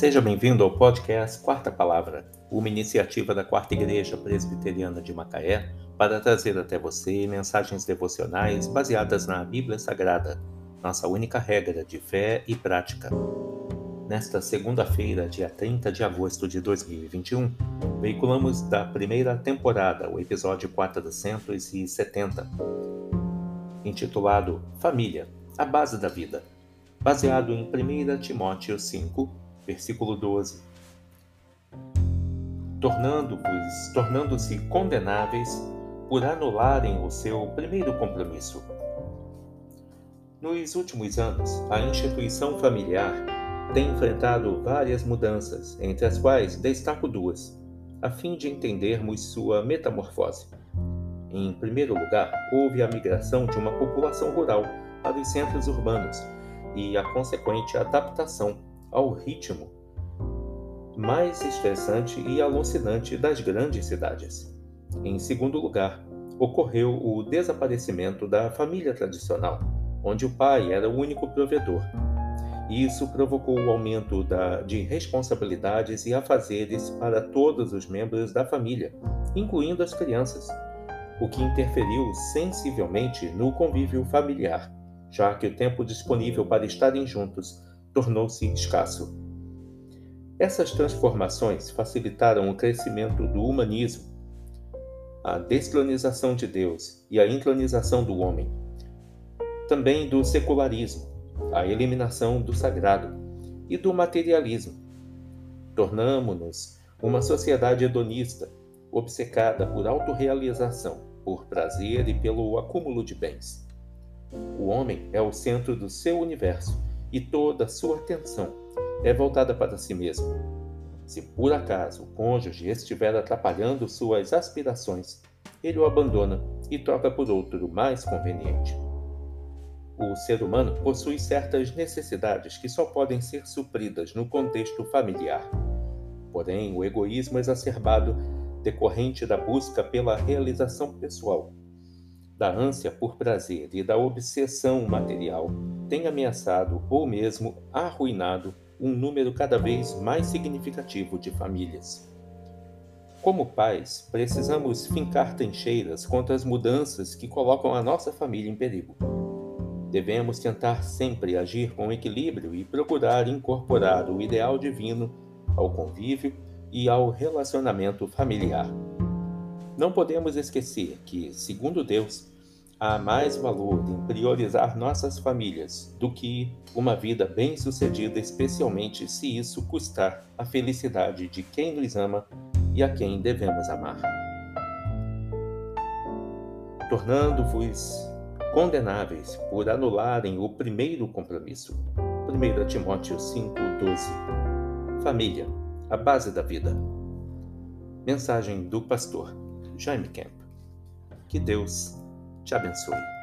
Seja bem-vindo ao podcast Quarta Palavra, uma iniciativa da Quarta Igreja Presbiteriana de Macaé para trazer até você mensagens devocionais baseadas na Bíblia Sagrada, nossa única regra de fé e prática. Nesta segunda-feira, dia 30 de agosto de 2021, veiculamos da primeira temporada o episódio 470, intitulado Família, a base da vida, baseado em 1 Timóteo 5, versículo 12. Tornando-vos, tornando-se condenáveis por anularem o seu primeiro compromisso. Nos últimos anos, a instituição familiar tem enfrentado várias mudanças, entre as quais destaco duas, a fim de entendermos sua metamorfose. Em primeiro lugar, houve a migração de uma população rural para os centros urbanos e a consequente adaptação ao ritmo mais estressante e alucinante das grandes cidades. Em segundo lugar, ocorreu o desaparecimento da família tradicional, onde o pai era o único provedor. Isso provocou o aumento da, de responsabilidades e afazeres para todos os membros da família, incluindo as crianças, o que interferiu sensivelmente no convívio familiar, já que o tempo disponível para estarem juntos tornou-se escasso. Essas transformações facilitaram o crescimento do humanismo, a desclonização de Deus e a inclonização do homem. Também do secularismo, a eliminação do sagrado e do materialismo. Tornamo-nos uma sociedade hedonista, obcecada por autorrealização, por prazer e pelo acúmulo de bens. O homem é o centro do seu universo e toda sua atenção é voltada para si mesmo. Se por acaso o cônjuge estiver atrapalhando suas aspirações, ele o abandona e troca por outro mais conveniente. O ser humano possui certas necessidades que só podem ser supridas no contexto familiar. Porém, o egoísmo exacerbado, decorrente da busca pela realização pessoal, da ânsia por prazer e da obsessão material, tem ameaçado ou mesmo arruinado um número cada vez mais significativo de famílias. Como pais, precisamos fincar trincheiras contra as mudanças que colocam a nossa família em perigo. Devemos tentar sempre agir com equilíbrio e procurar incorporar o ideal divino ao convívio e ao relacionamento familiar. Não podemos esquecer que, segundo Deus, há mais valor em priorizar nossas famílias do que uma vida bem-sucedida, especialmente se isso custar a felicidade de quem nos ama e a quem devemos amar. Tornando-vos condenáveis por anularem o primeiro compromisso. 1 Timóteo 5,12 Família, a base da vida. Mensagem do pastor Jaime Kemp. Que Deus te abençoe.